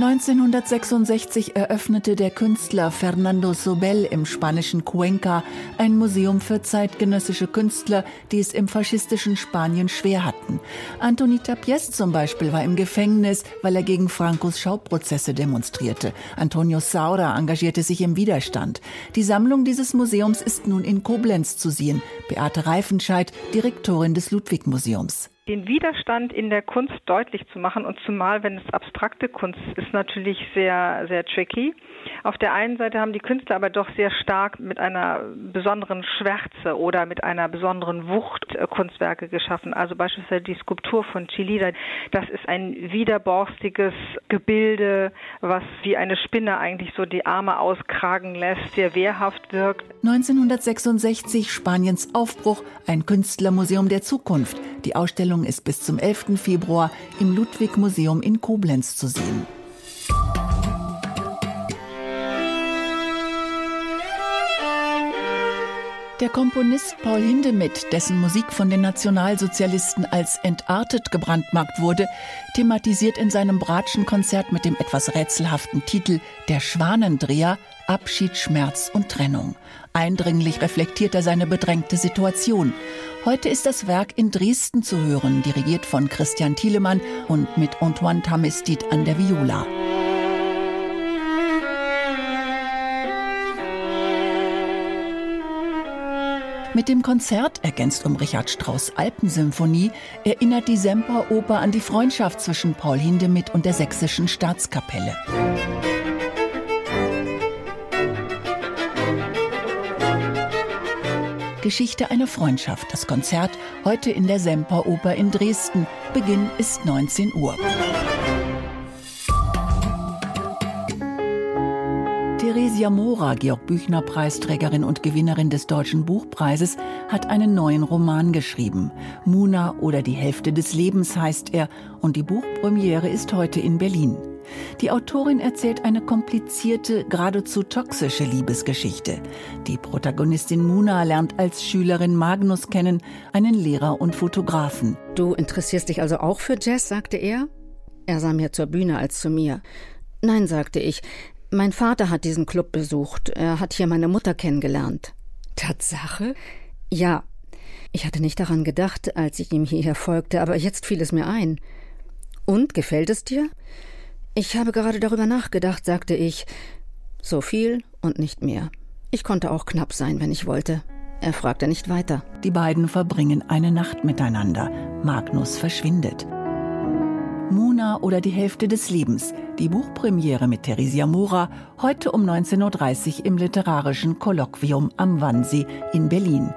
1966 eröffnete der Künstler Fernando Sobel im spanischen Cuenca ein Museum für zeitgenössische Künstler, die es im faschistischen Spanien schwer hatten. Antoni Tapies zum Beispiel war im Gefängnis, weil er gegen Francos Schauprozesse demonstrierte. Antonio Saura engagierte sich im Widerstand. Die Sammlung dieses Museums ist nun in Koblenz zu sehen. Beate Reifenscheid, Direktorin des Ludwig-Museums den Widerstand in der Kunst deutlich zu machen und zumal, wenn es abstrakte Kunst ist, natürlich sehr, sehr tricky. Auf der einen Seite haben die Künstler aber doch sehr stark mit einer besonderen Schwärze oder mit einer besonderen Wucht Kunstwerke geschaffen. Also beispielsweise die Skulptur von Chilida. Das ist ein widerborstiges Gebilde, was wie eine Spinne eigentlich so die Arme auskragen lässt, sehr wehrhaft wirkt. 1966 Spaniens Aufbruch, ein Künstlermuseum der Zukunft. Die Ausstellung ist bis zum 11. Februar im Ludwig-Museum in Koblenz zu sehen. Der Komponist Paul Hindemith, dessen Musik von den Nationalsozialisten als entartet gebrandmarkt wurde, thematisiert in seinem Bratschen-Konzert mit dem etwas rätselhaften Titel Der Schwanendreher Abschied, Schmerz und Trennung. Eindringlich reflektiert er seine bedrängte Situation. Heute ist das Werk in Dresden zu hören, dirigiert von Christian Thielemann und mit Antoine Tamestit an der Viola. Mit dem Konzert, ergänzt um Richard Strauss Alpensymphonie, erinnert die Semperoper an die Freundschaft zwischen Paul Hindemith und der Sächsischen Staatskapelle. Geschichte einer Freundschaft. Das Konzert heute in der Semperoper in Dresden. Beginn ist 19 Uhr. Theresia Mora, Georg Büchner Preisträgerin und Gewinnerin des Deutschen Buchpreises, hat einen neuen Roman geschrieben. Muna oder die Hälfte des Lebens heißt er und die Buchpremiere ist heute in Berlin. Die Autorin erzählt eine komplizierte, geradezu toxische Liebesgeschichte. Die Protagonistin Muna lernt als Schülerin Magnus kennen, einen Lehrer und Fotografen. Du interessierst dich also auch für Jazz, sagte er. Er sah mehr zur Bühne als zu mir. Nein, sagte ich, mein Vater hat diesen Club besucht. Er hat hier meine Mutter kennengelernt. Tatsache? Ja. Ich hatte nicht daran gedacht, als ich ihm hierher folgte, aber jetzt fiel es mir ein. Und gefällt es dir? Ich habe gerade darüber nachgedacht, sagte ich. So viel und nicht mehr. Ich konnte auch knapp sein, wenn ich wollte. Er fragte nicht weiter. Die beiden verbringen eine Nacht miteinander. Magnus verschwindet. Muna oder die Hälfte des Lebens. Die Buchpremiere mit Theresia Mora heute um 19.30 Uhr im Literarischen Kolloquium am Wannsee in Berlin.